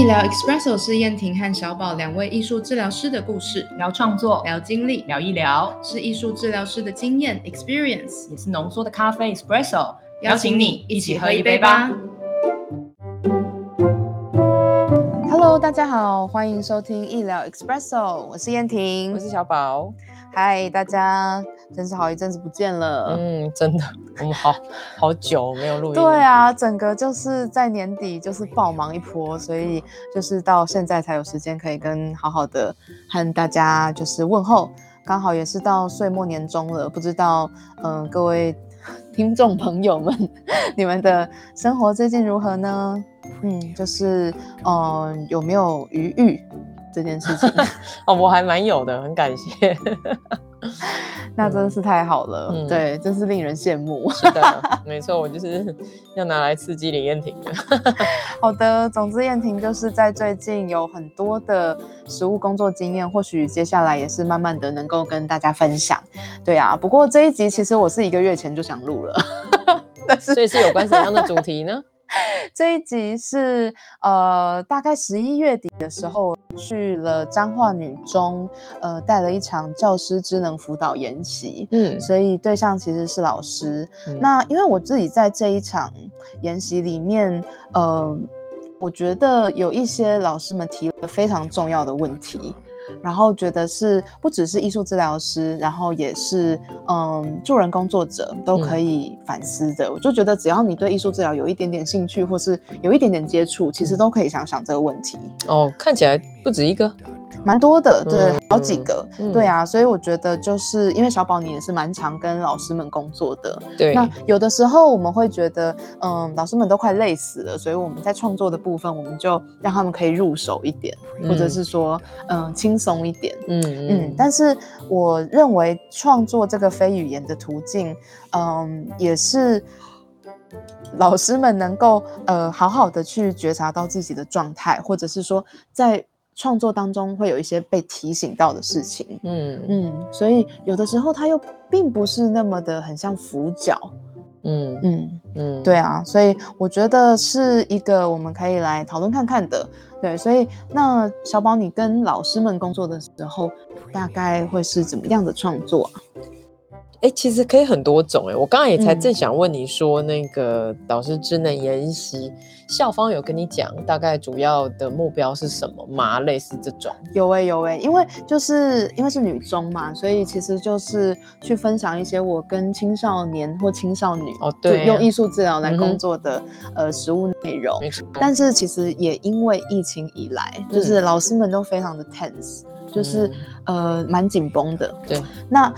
医疗 Espresso 是燕婷和小宝两位艺术治疗师的故事，聊创作，聊经历，聊一聊，是艺术治疗师的经验。Experience，也是浓缩的咖啡 espresso。邀请你一起喝一杯吧。Hello，大家好，欢迎收听医疗 Espresso，我是燕婷，我是小宝。嗨，大家，真是好一阵子不见了。嗯，真的，我们好好久没有录音。对啊，整个就是在年底就是爆忙一波，所以就是到现在才有时间可以跟好好的和大家就是问候。刚好也是到岁末年终了，不知道嗯各位 听众朋友们，你们的生活最近如何呢？嗯，就是嗯有没有余裕？这件事情 哦，我还蛮有的，很感谢。那真的是太好了，对，真是令人羡慕。是的，没错，我就是要拿来刺激李燕婷的。好的，总之燕婷就是在最近有很多的实务工作经验，或许接下来也是慢慢的能够跟大家分享。对啊，不过这一集其实我是一个月前就想录了，但是所以是有关什么样的主题呢？这一集是呃，大概十一月底的时候去了彰化女中，呃，带了一场教师智能辅导研习，嗯，所以对象其实是老师。那因为我自己在这一场研习里面，呃，我觉得有一些老师们提了非常重要的问题。然后觉得是不只是艺术治疗师，然后也是嗯助人工作者都可以反思的。我就觉得只要你对艺术治疗有一点点兴趣，或是有一点点接触，其实都可以想想这个问题。哦，看起来不止一个。蛮多的，对，好几个，对啊，所以我觉得就是因为小宝你也是蛮常跟老师们工作的，对。那有的时候我们会觉得，嗯，老师们都快累死了，所以我们在创作的部分，我们就让他们可以入手一点，或者是说，嗯，轻松一点，嗯嗯。但是我认为创作这个非语言的途径，嗯，也是老师们能够呃好好的去觉察到自己的状态，或者是说在。创作当中会有一些被提醒到的事情，嗯。嗯，所以有的时候它又并不是那么的很像浮角，嗯。嗯。嗯，对啊，所以我觉得是一个我们可以来讨论看看的，对，所以那小宝你跟老师们工作的时候，大概会是怎么样的创作？哎，其实可以很多种哎，我刚刚也才正想问你说，那个导师智能研习校方有跟你讲大概主要的目标是什么吗？类似这种？有哎有哎，因为就是因为是女中嘛，所以其实就是去分享一些我跟青少年或青少年哦，对，用艺术治疗来工作的呃实物内容。但是其实也因为疫情以来，就是老师们都非常的 tense，就是呃蛮紧绷的。对。那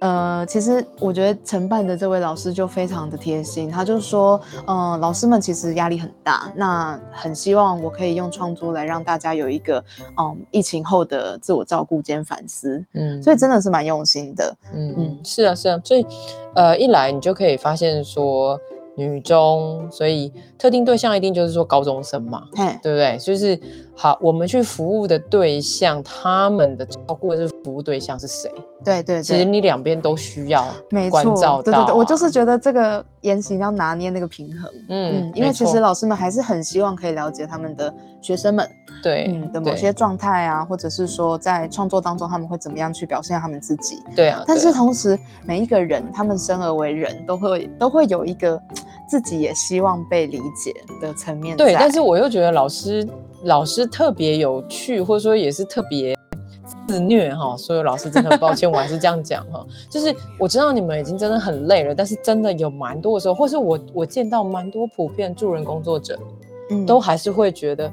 呃，其实我觉得承办的这位老师就非常的贴心，他就说，嗯，老师们其实压力很大，那很希望我可以用创作来让大家有一个，嗯，疫情后的自我照顾兼反思，嗯，所以真的是蛮用心的，嗯嗯，是啊是啊，所以，呃，一来你就可以发现说。女中，所以特定对象一定就是说高中生嘛，对不对？就是好，我们去服务的对象，他们的照顾的是服务对象是谁？对对，其实你两边都需要关照到。对对对，我就是觉得这个言行要拿捏那个平衡。嗯，因为其实老师们还是很希望可以了解他们的学生们。对，嗯的某些状态啊，或者是说在创作当中他们会怎么样去表现他们自己？对啊。但是同时，每一个人他们生而为人，都会都会有一个自己也希望被理解的层面。对，但是我又觉得老师老师特别有趣，或者说也是特别自虐哈。所有老师真的很抱歉，我还是这样讲哈。就是我知道你们已经真的很累了，但是真的有蛮多的时候，或是我我见到蛮多普遍助人工作者，嗯，都还是会觉得。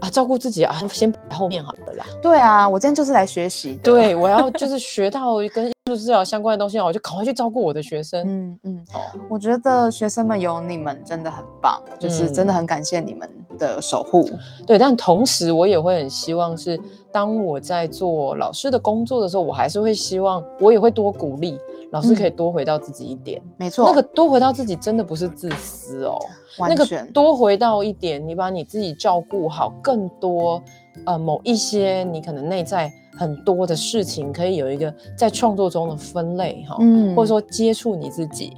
啊，照顾自己啊，先后面好了啦。对啊，我今天就是来学习。对，我要就是学到跟艺术治疗相关的东西，我就赶快去照顾我的学生。嗯嗯，哦，我觉得学生们有你们真的很棒，就是真的很感谢你们的守护。对，但同时我也会很希望是，当我在做老师的工作的时候，我还是会希望，我也会多鼓励。老师可以多回到自己一点，没错，那个多回到自己真的不是自私哦，那个多回到一点，你把你自己照顾好，更多呃某一些你可能内在很多的事情，可以有一个在创作中的分类哈，嗯，或者说接触你自己，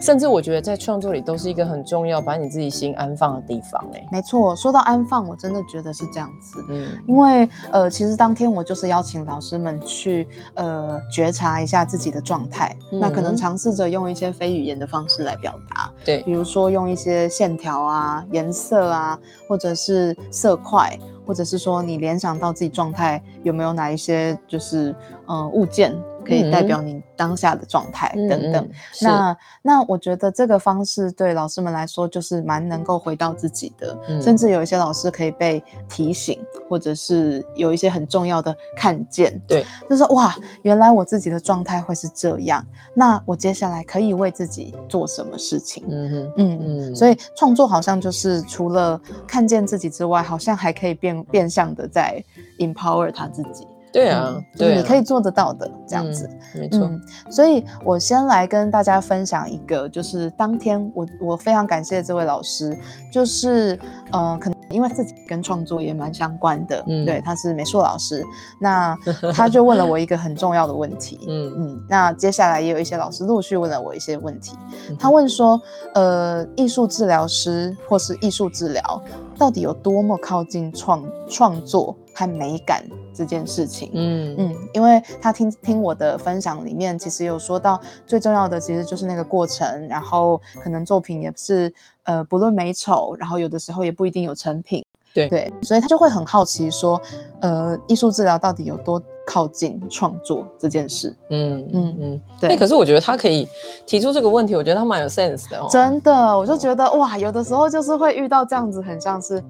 甚至我觉得在创作里都是一个很重要把你自己心安放的地方。哎，没错，说到安放，我真的觉得是这样子。嗯，因为呃，其实当天我就是邀请老师们去呃觉察一下自己的状态，那可能尝试着用一些非语言的方式来表达。对，比如说用一些线条啊、颜色啊，或者是色块。或者是说，你联想到自己状态有没有哪一些就是嗯物件可以代表你当下的状态等等。那那我觉得这个方式对老师们来说就是蛮能够回到自己的，甚至有一些老师可以被提醒，或者是有一些很重要的看见。对，就是哇，原来我自己的状态会是这样。那我接下来可以为自己做什么事情？嗯哼，嗯嗯。所以创作好像就是除了看见自己之外，好像还可以变。变相的在 empower 他自己，对啊，对，你可以做得到的这样子，没错。所以我先来跟大家分享一个，就是当天我我非常感谢这位老师，就是呃，可能因为自己跟创作也蛮相关的，嗯，对，他是美术老师，那 他就问了我一个很重要的问题，嗯。嗯，那接下来也有一些老师陆续问了我一些问题，他问说，呃，艺术治疗师或是艺术治疗。到底有多么靠近创创作和美感这件事情？嗯嗯，因为他听听我的分享里面，其实有说到最重要的其实就是那个过程，然后可能作品也是呃不论美丑，然后有的时候也不一定有成品。对对，所以他就会很好奇说，呃，艺术治疗到底有多靠近创作这件事？嗯嗯嗯，对。可是我觉得他可以提出这个问题，我觉得他蛮有 sense 的哦。真的，我就觉得哇，有的时候就是会遇到这样子，很像是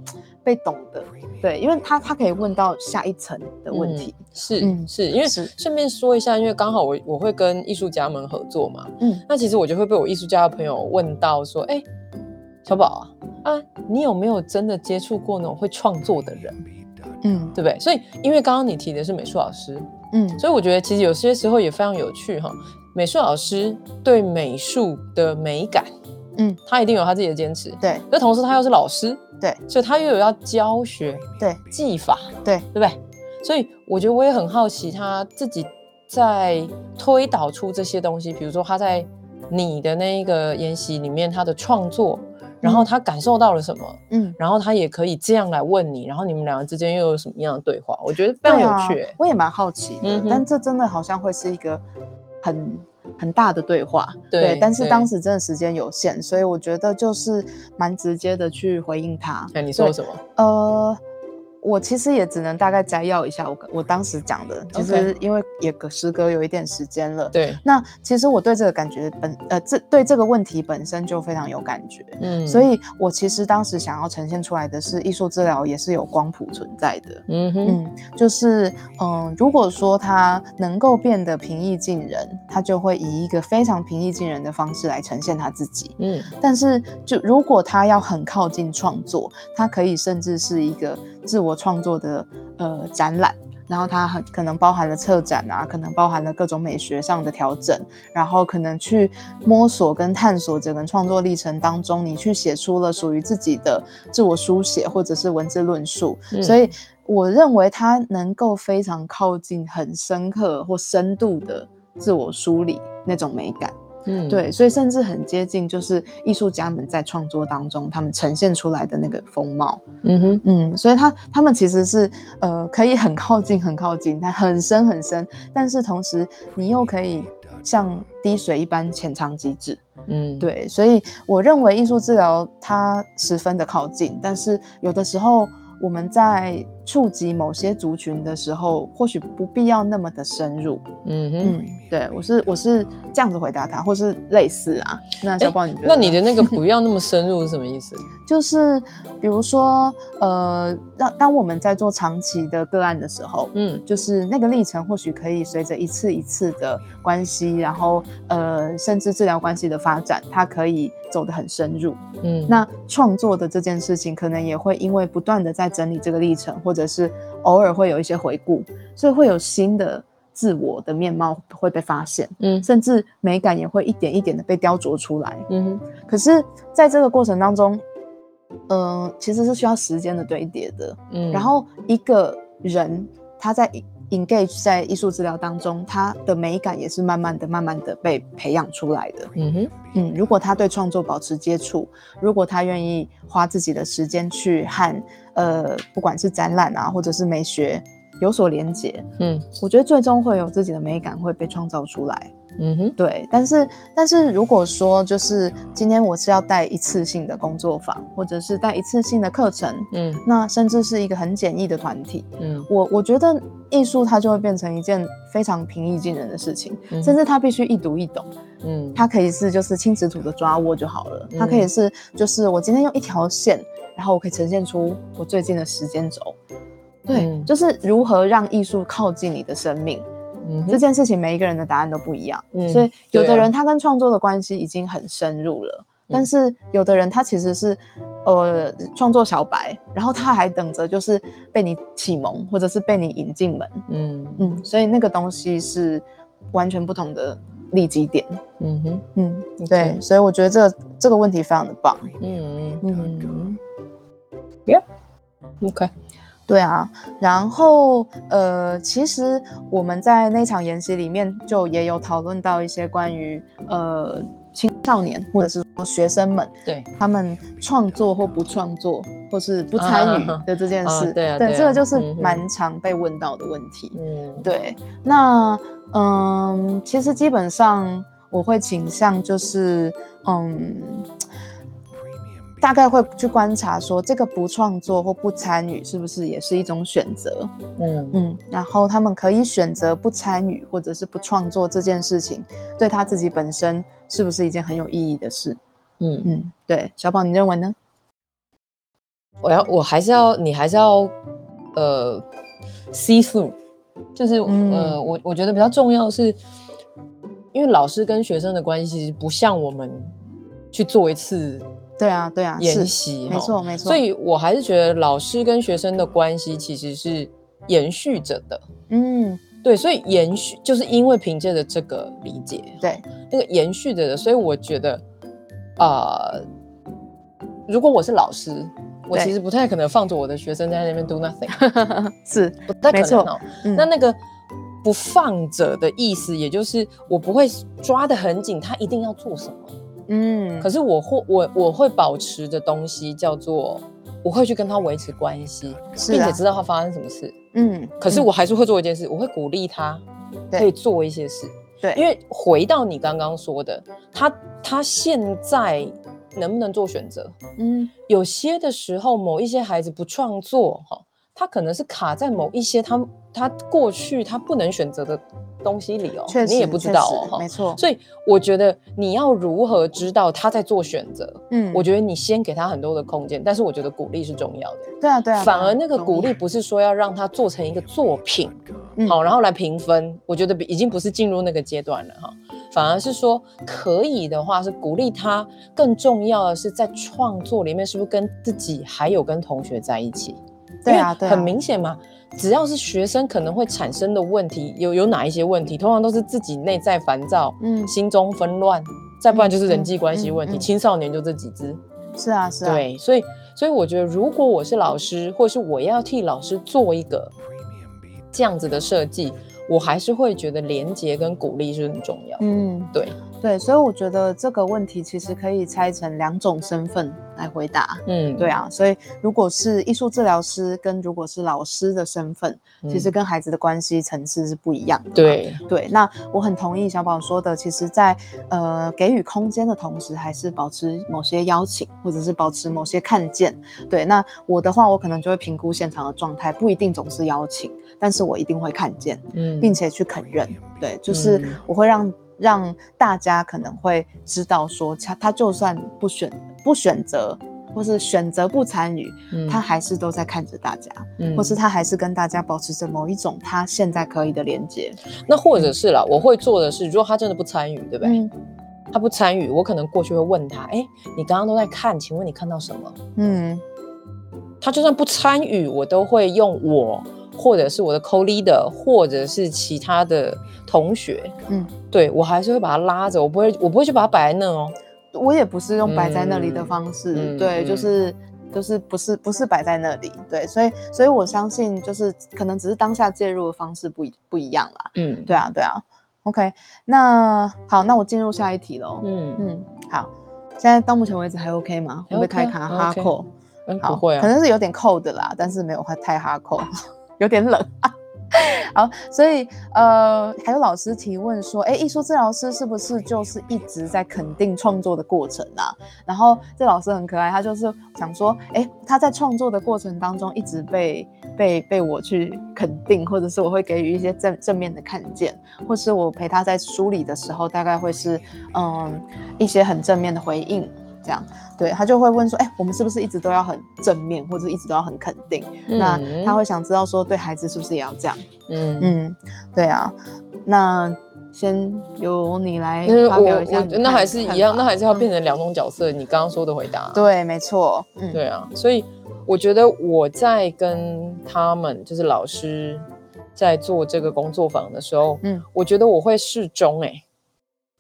被懂的。对，因为他他可以问到下一层的问题。是是，因为顺便说一下，因为刚好我我会跟艺术家们合作嘛。嗯，那其实我就会被我艺术家的朋友问到说，哎。小宝啊，啊，你有没有真的接触过那种会创作的人？嗯，对不对？所以，因为刚刚你提的是美术老师，嗯，所以我觉得其实有些时候也非常有趣哈。美术老师对美术的美感，嗯，他一定有他自己的坚持，对。那同时他又是老师，对，所以他又有要教学，对，技法，对，对不对？所以我觉得我也很好奇他自己在推导出这些东西，比如说他在你的那个研习里面，他的创作。然后他感受到了什么？嗯，然后他也可以这样来问你，然后你们两个之间又有什么样的对话？我觉得非常有趣。我也蛮好奇的，但这真的好像会是一个很很大的对话。对，但是当时真的时间有限，所以我觉得就是蛮直接的去回应他。那你说什么？呃。我其实也只能大概摘要一下我我当时讲的，其实因为也隔时隔有一点时间了。对，那其实我对这个感觉本呃这对这个问题本身就非常有感觉，嗯，所以我其实当时想要呈现出来的是艺术治疗也是有光谱存在的，嗯哼，就是嗯，如果说他能够变得平易近人，他就会以一个非常平易近人的方式来呈现他自己，嗯，但是就如果他要很靠近创作，他可以甚至是一个。自我创作的呃展览，然后它很可能包含了策展啊，可能包含了各种美学上的调整，然后可能去摸索跟探索整个创作历程当中，你去写出了属于自己的自我书写或者是文字论述，所以我认为它能够非常靠近很深刻或深度的自我梳理那种美感。嗯，对，所以甚至很接近，就是艺术家们在创作当中，他们呈现出来的那个风貌。嗯哼，嗯，所以他他们其实是呃，可以很靠近，很靠近，但很深很深，但是同时你又可以像滴水一般浅尝即止。嗯，对，所以我认为艺术治疗它十分的靠近，但是有的时候。我们在触及某些族群的时候，或许不必要那么的深入。嗯嗯，对我是我是这样子回答他，或是类似啊。那小宝，你觉得？那你的那个不要那么深入是什么意思？就是比如说，呃，当当我们在做长期的个案的时候，嗯，就是那个历程或许可以随着一次一次的关系，然后呃，甚至治疗关系的发展，它可以走得很深入。嗯，那创作的这件事情，可能也会因为不断的在整理这个历程，或者是偶尔会有一些回顾，所以会有新的自我的面貌会被发现。嗯，甚至美感也会一点一点的被雕琢出来。嗯哼，可是在这个过程当中。嗯，其实是需要时间的堆叠的。嗯，然后一个人他在 engage 在艺术治疗当中，他的美感也是慢慢的、慢慢的被培养出来的。嗯哼，嗯，如果他对创作保持接触，如果他愿意花自己的时间去和呃，不管是展览啊，或者是美学有所连接，嗯，我觉得最终会有自己的美感会被创造出来。嗯哼，对，但是但是如果说就是今天我是要带一次性的工作坊，或者是带一次性的课程，嗯，那甚至是一个很简易的团体，嗯，我我觉得艺术它就会变成一件非常平易近人的事情，甚至它必须一读一懂，嗯，它可以是就是轻尺土的抓握就好了，它可以是就是我今天用一条线，然后我可以呈现出我最近的时间轴，对，就是如何让艺术靠近你的生命。这件事情每一个人的答案都不一样，所以有的人他跟创作的关系已经很深入了，但是有的人他其实是呃创作小白，然后他还等着就是被你启蒙或者是被你引进门，嗯。嗯，所以那个东西是完全不同的利基点，嗯哼。嗯对，所以我觉得这这个问题非常的棒，嗯嗯。嗯，Yeah，OK。对啊，然后呃，其实我们在那场研习里面就也有讨论到一些关于呃青少年或者是说学生们，对他们创作或不创作或是不参与的这件事，对对，这个就是蛮常被问到的问题。嗯，对，那嗯，其实基本上我会倾向就是嗯。大概会去观察说，这个不创作或不参与是不是也是一种选择？嗯嗯，然后他们可以选择不参与或者是不创作这件事情，对他自己本身是不是一件很有意义的事？嗯嗯，对，小宝，你认为呢？我要，我还是要，你还是要，呃，see through，就是呃，我我觉得比较重要是，因为老师跟学生的关系不像我们去做一次。对啊，对啊，研习，没错，没错。所以我还是觉得老师跟学生的关系其实是延续着的。嗯，对，所以延续就是因为凭借着这个理解，对那个延续着的，所以我觉得，呃，如果我是老师，我其实不太可能放着我的学生在那边 do nothing，是不太可能哦。那那个不放着的意思，也就是我不会抓得很紧，他一定要做什么。嗯，可是我会我我会保持的东西叫做，我会去跟他维持关系，并且知道他发生什么事。嗯，可是我还是会做一件事，我会鼓励他可以做一些事。对，因为回到你刚刚说的，他他现在能不能做选择？嗯，有些的时候，某一些孩子不创作，哈，他可能是卡在某一些他他过去他不能选择的。东西里哦，你也不知道哦，没错。所以我觉得你要如何知道他在做选择？嗯，我觉得你先给他很多的空间，但是我觉得鼓励是重要的。对啊，对啊。反而那个鼓励不是说要让他做成一个作品，好，然后来评分。我觉得已经不是进入那个阶段了哈。反而是说可以的话，是鼓励他。更重要的是在创作里面，是不是跟自己还有跟同学在一起？对啊，对，很明显嘛。只要是学生可能会产生的问题，有有哪一些问题？通常都是自己内在烦躁，嗯，心中纷乱，再不然就是人际关系问题。青少年就这几只，是啊，是啊。对，所以所以我觉得，如果我是老师，或是我要替老师做一个这样子的设计，我还是会觉得连接跟鼓励是很重要。嗯，对。对，所以我觉得这个问题其实可以拆成两种身份来回答。嗯，对啊，所以如果是艺术治疗师跟如果是老师的身份，其实跟孩子的关系层次是不一样的。对对，那我很同意小宝说的，其实，在呃给予空间的同时，还是保持某些邀请，或者是保持某些看见。对，那我的话，我可能就会评估现场的状态，不一定总是邀请，但是我一定会看见，嗯，并且去肯认。对，就是我会让。让大家可能会知道，说他他就算不选不选择，或是选择不参与，他还是都在看着大家，或是他还是跟大家保持着某一种他现在可以的连接。那或者是啦，我会做的是，如果他真的不参与，对不对？他不参与，我可能过去会问他，哎，你刚刚都在看，请问你看到什么？嗯，他就算不参与，我都会用我。或者是我的 co leader，或者是其他的同学，嗯，对我还是会把他拉着，我不会，我不会去把他摆在那哦，我也不是用摆在那里的方式，对，就是就是不是不是摆在那里，对，所以所以我相信就是可能只是当下介入的方式不一不一样啦，嗯，对啊对啊，OK，那好，那我进入下一题喽，嗯。嗯，好，现在到目前为止还 OK 吗？会不会太卡哈扣？好，可能是有点扣的啦，但是没有太哈扣，有点冷。好，所以呃，还有老师提问说，哎，艺术治疗师是不是就是一直在肯定创作的过程啊？然后这老师很可爱，他就是想说，哎，他在创作的过程当中一直被被被我去肯定，或者是我会给予一些正正面的看见，或是我陪他在梳理的时候，大概会是嗯一些很正面的回应。这样，对他就会问说，哎，我们是不是一直都要很正面，或者一直都要很肯定？那他会想知道说，对孩子是不是也要这样？嗯嗯，对啊。那先由你来发表一下。那还是一样，那还是要变成两种角色。你刚刚说的回答，对，没错。嗯，对啊。所以我觉得我在跟他们，就是老师在做这个工作坊的时候，嗯，我觉得我会适中，哎。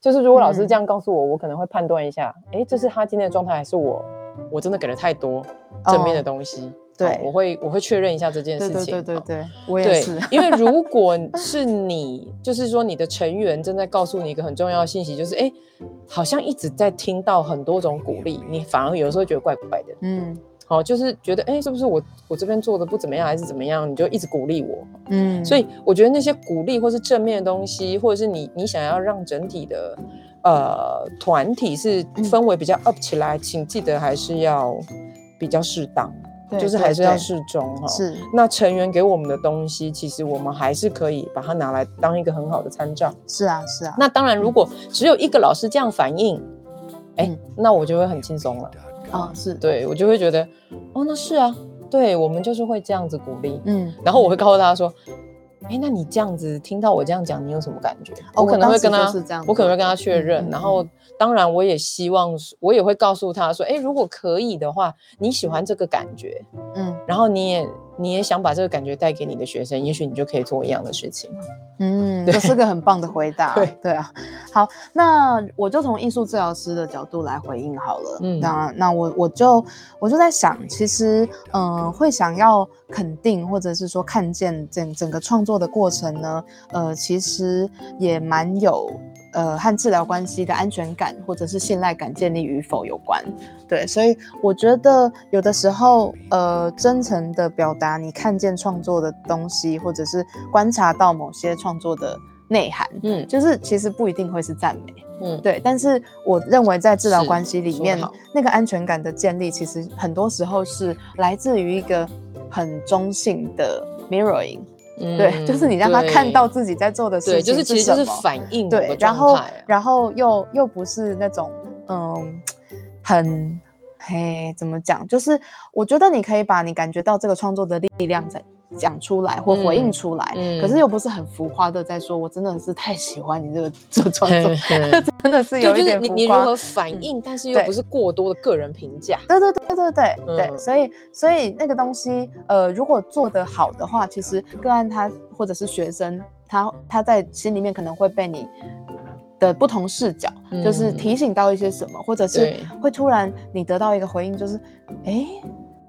就是如果老师这样告诉我，我可能会判断一下，哎，这是他今天的状态，还是我我真的给了太多正面的东西？对，我会我会确认一下这件事情。对对对对，我也是。因为如 果是你，就是说你的成员正在告诉你一个很重要的信息，就是哎，好像一直在听到很多种鼓励，你反而有时候觉得怪怪的。嗯。好，就是觉得，哎，是不是我我这边做的不怎么样，还是怎么样？你就一直鼓励我，嗯，所以我觉得那些鼓励或是正面的东西，或者是你你想要让整体的呃团体是氛围比较 up 起来，请记得还是要比较适当，就是还是要适中哈。是，那成员给我们的东西，其实我们还是可以把它拿来当一个很好的参照。是啊，是啊。那当然，如果只有一个老师这样反应，哎，那我就会很轻松了。啊，是对我就会觉得，哦，那是啊，对我们就是会这样子鼓励，嗯，然后我会告诉他说，哎，那你这样子听到我这样讲，你有什么感觉？我可能会跟他，我可能会跟他确认，然后当然我也希望，我也会告诉他说，哎，如果可以的话，你喜欢这个感觉，嗯，然后你也。你也想把这个感觉带给你的学生，也许你就可以做一样的事情。嗯，这是个很棒的回答。对对啊，好，那我就从艺术治疗师的角度来回应好了。嗯，那那我我就我就在想，其实嗯，会想要肯定或者是说看见整整个创作的过程呢，呃，其实也蛮有。呃，和治疗关系的安全感或者是信赖感建立与否有关，对，所以我觉得有的时候，呃，真诚的表达你看见创作的东西，或者是观察到某些创作的内涵，嗯，就是其实不一定会是赞美，嗯，对，但是我认为在治疗关系里面，那个安全感的建立，其实很多时候是来自于一个很中性的 mirroring。对，就是你让他看到自己在做的事情，就是其实就是反应对，然后然后又又不是那种嗯很嘿怎么讲？就是我觉得你可以把你感觉到这个创作的力量在。讲出来或回应出来，可是又不是很浮夸的在说，我真的是太喜欢你这个这个创作，真的是有一点浮夸。你你如何反应，但是又不是过多的个人评价。对对对对对。对，所以所以那个东西，呃，如果做得好的话，其实个案他或者是学生，他他在心里面可能会被你的不同视角，就是提醒到一些什么，或者是会突然你得到一个回应，就是哎。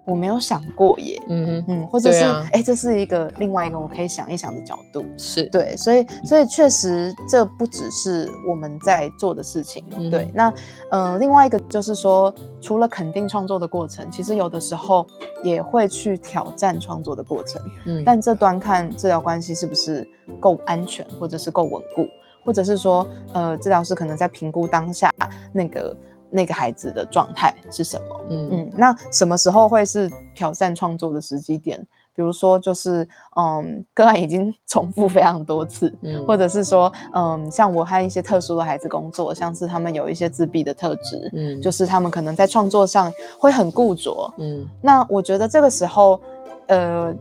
我没有想过耶，嗯嗯，或者是哎，这是一个另外一个我可以想一想的角度，是对，所以所以确实这不只是我们在做的事情，对。那呃，另外一个就是说，除了肯定创作的过程，其实有的时候也会去挑战创作的过程，嗯。但这端看治疗关系是不是够安全，或者是够稳固，或者是说，呃，治疗师可能在评估当下那个。那个孩子的状态是什么？嗯嗯，那什么时候会是挑战创作的时机点？比如说，就是嗯，个案已经重复非常多次，嗯，或者是说，嗯，像我和一些特殊的孩子工作，像是他们有一些自闭的特质，嗯，就是他们可能在创作上会很固着，嗯，那我觉得这个时候，呃。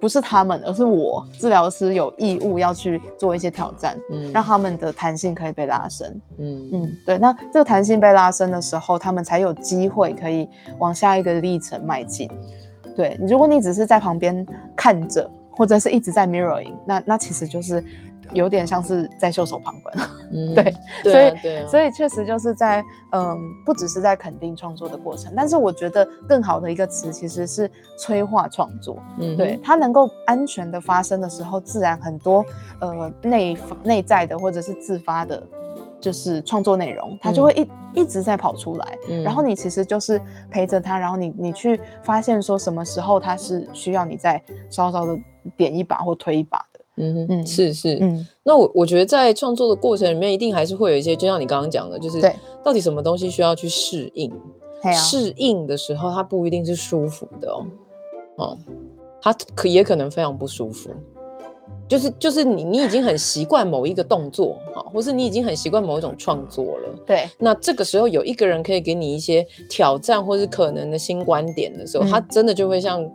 不是他们，而是我治疗师有义务要去做一些挑战，嗯，让他们的弹性可以被拉伸，嗯嗯，对。那这个弹性被拉伸的时候，他们才有机会可以往下一个历程迈进。对，如果你只是在旁边看着，或者是一直在 mirroring，那那其实就是有点像是在袖手旁观。嗯，对，所以所以确实就是在嗯，不只是在肯定创作的过程，但是我觉得更好的一个词其实是催化创作。嗯，对，它能够安全的发生的时候，自然很多呃内内在的或者是自发的。就是创作内容，它就会一一直在跑出来，然后你其实就是陪着他，然后你你去发现说什么时候他是需要你再稍稍的点一把或推一把的。嗯嗯，是是，嗯，那我我觉得在创作的过程里面，一定还是会有一些，就像你刚刚讲的，就是到底什么东西需要去适应，适应的时候它不一定是舒服的哦，哦，它可也可能非常不舒服。就是就是你你已经很习惯某一个动作哈，或是你已经很习惯某一种创作了。对，那这个时候有一个人可以给你一些挑战或是可能的新观点的时候，他真的就会像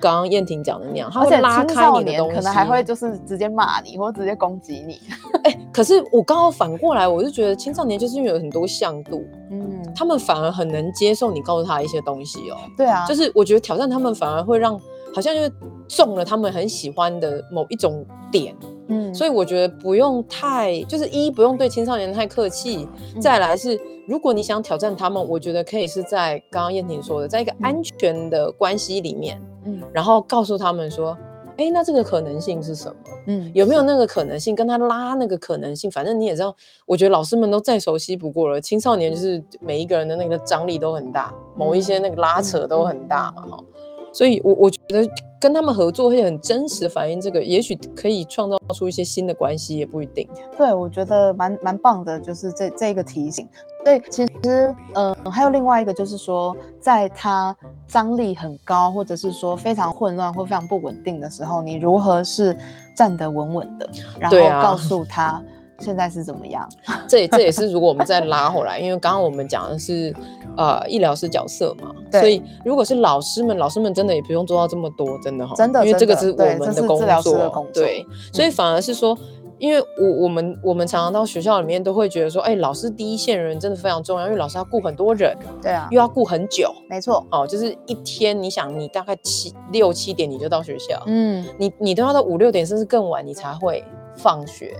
刚刚燕婷讲的那样，他会拉开你的东西，可能还会就是直接骂你或直接攻击你。哎，可是我刚好反过来，我就觉得青少年就是因为有很多向度，嗯，他们反而很能接受你告诉他一些东西哦。对啊，就是我觉得挑战他们反而会让。好像就是中了他们很喜欢的某一种点，嗯，所以我觉得不用太，就是一不用对青少年太客气，再来是如果你想挑战他们，我觉得可以是在刚刚燕婷说的，在一个安全的关系里面，嗯，然后告诉他们说，哎，那这个可能性是什么？嗯，有没有那个可能性？跟他拉那个可能性，反正你也知道，我觉得老师们都再熟悉不过了，青少年就是每一个人的那个张力都很大，某一些那个拉扯都很大嘛，哈。所以，我我觉得跟他们合作会很真实反映这个，也许可以创造出一些新的关系，也不一定。对，我觉得蛮蛮棒的，就是这这个提醒。对，其实，嗯，还有另外一个，就是说，在他张力很高，或者是说非常混乱或非常不稳定的时候，你如何是站得稳稳的，然后告诉他。现在是怎么样？这这也是如果我们再拉回来，因为刚刚我们讲的是呃医疗师角色嘛，所以如果是老师们，老师们真的也不用做到这么多，真的哈，真的，因为这个是我们的工作，对，所以反而是说，因为我我们我们常常到学校里面都会觉得说，哎，老师第一线人真的非常重要，因为老师要顾很多人，对啊，又要顾很久，没错，哦，就是一天，你想你大概七六七点你就到学校，嗯，你你都要到五六点甚至更晚你才会放学。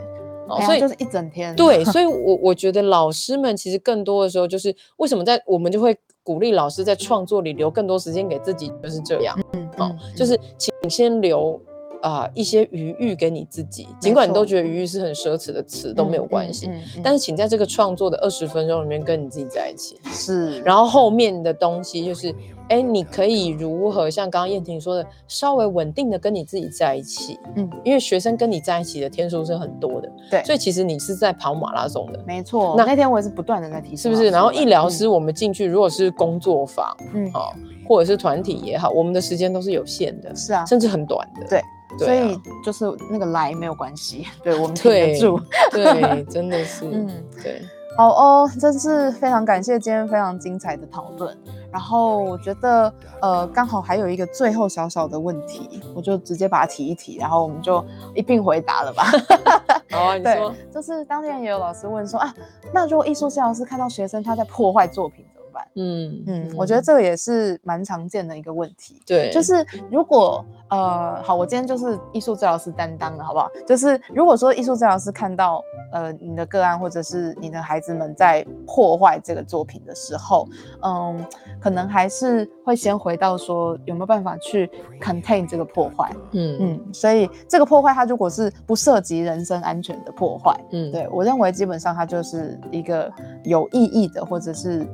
所以就是一整天。对，所以，我我觉得老师们其实更多的时候，就是为什么在我们就会鼓励老师在创作里留更多时间给自己，就是这样。嗯，哦，就是请先留啊一些余裕给你自己，尽管你都觉得余裕是很奢侈的词都没有关系，但是请在这个创作的二十分钟里面跟你自己在一起。是，然后后面的东西就是。哎，你可以如何像刚刚燕婷说的，稍微稳定的跟你自己在一起？嗯，因为学生跟你在一起的天数是很多的，对，所以其实你是在跑马拉松的，没错。那那天我也是不断的在提，是不是？然后医疗师我们进去，如果是工作坊，嗯，好，或者是团体也好，我们的时间都是有限的，是啊，甚至很短的，对，所以就是那个来没有关系，对我们挺得住，对，真的是，嗯，对。好哦，真是非常感谢今天非常精彩的讨论。然后我觉得，呃，刚好还有一个最后小小的问题，我就直接把它提一提，然后我们就一并回答了吧。好啊，你说，就是当天也有老师问说啊，那如果艺术治疗师看到学生他在破坏作品办？嗯嗯，我觉得这个也是蛮常见的一个问题。对，就是如果。呃，好，我今天就是艺术治疗师担当的，好不好？就是如果说艺术治疗师看到呃你的个案或者是你的孩子们在破坏这个作品的时候，嗯，可能还是会先回到说有没有办法去 contain 这个破坏，嗯嗯，所以这个破坏它如果是不涉及人身安全的破坏，嗯，对我认为基本上它就是一个有意义的或者是。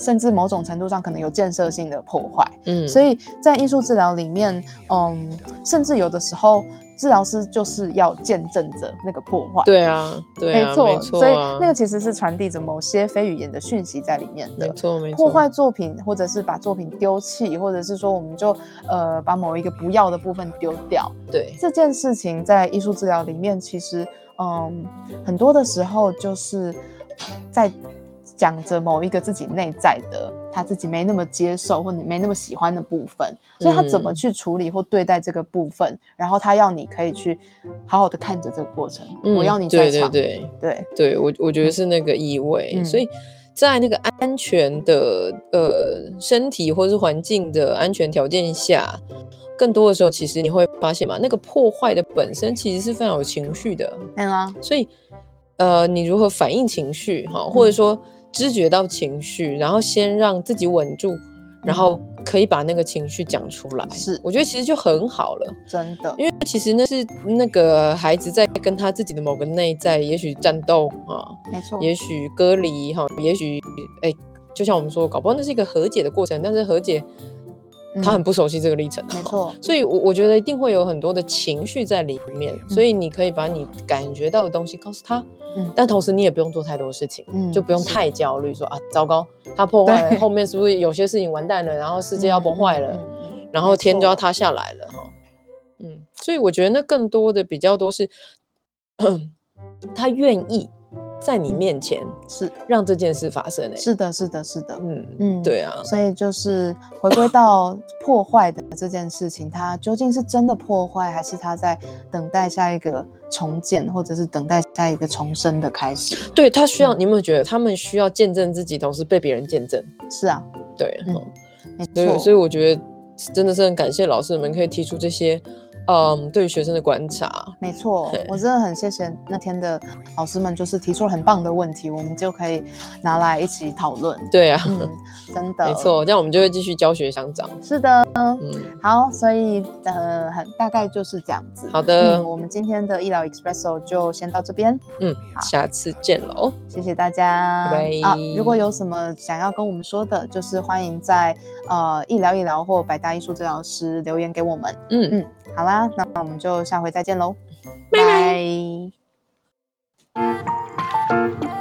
甚至某种程度上可能有建设性的破坏，嗯，所以在艺术治疗里面，嗯，甚至有的时候治疗师就是要见证着那个破坏，对啊，对啊，没错，所以那个其实是传递着某些非语言的讯息在里面的，没错，没错。破坏作品，或者是把作品丢弃，或者是说我们就呃把某一个不要的部分丢掉，对。这件事情在艺术治疗里面，其实嗯很多的时候就是在。讲着某一个自己内在的他自己没那么接受或你没那么喜欢的部分，所以他怎么去处理或对待这个部分，然后他要你可以去好好的看着这个过程。我要你在场，对对对对，我我觉得是那个意味。所以在那个安全的呃身体或是环境的安全条件下。更多的时候，其实你会发现嘛，那个破坏的本身其实是非常有情绪的。对啊，所以呃，你如何反应情绪哈，或者说知觉到情绪，然后先让自己稳住。然后可以把那个情绪讲出来，是，我觉得其实就很好了，真的，因为其实那是那个孩子在跟他自己的某个内在，也许战斗啊，没错，也许隔离哈，也许哎，就像我们说，搞不好那是一个和解的过程，但是和解他很不熟悉这个历程，没错，所以我我觉得一定会有很多的情绪在里面，所以你可以把你感觉到的东西告诉他。嗯，但同时你也不用做太多事情，嗯，就不用太焦虑，说啊，糟糕，他破坏了，后面是不是有些事情完蛋了？然后世界要崩坏了，然后天就要塌下来了，哈，嗯，所以我觉得那更多的比较多是，他愿意。在你面前是让这件事发生是的，是的，是的，嗯嗯，对啊，所以就是回归到破坏的这件事情，它究竟是真的破坏，还是他在等待下一个重建，或者是等待下一个重生的开始？对他需要，你有没有觉得他们需要见证自己，同时被别人见证？是啊，对，嗯没错，所以我觉得真的是很感谢老师们可以提出这些。嗯，对于学生的观察，没错，我真的很谢谢那天的老师们，就是提出了很棒的问题，我们就可以拿来一起讨论。对啊，真的，没错，这样我们就会继续教学相长。是的，嗯，好，所以呃，很大概就是这样子。好的，我们今天的医疗 Expresso 就先到这边。嗯，下次见喽，谢谢大家，拜拜。啊，如果有什么想要跟我们说的，就是欢迎在呃医疗医疗或百大艺术治疗师留言给我们。嗯嗯。好啦，那我们就下回再见喽，拜拜。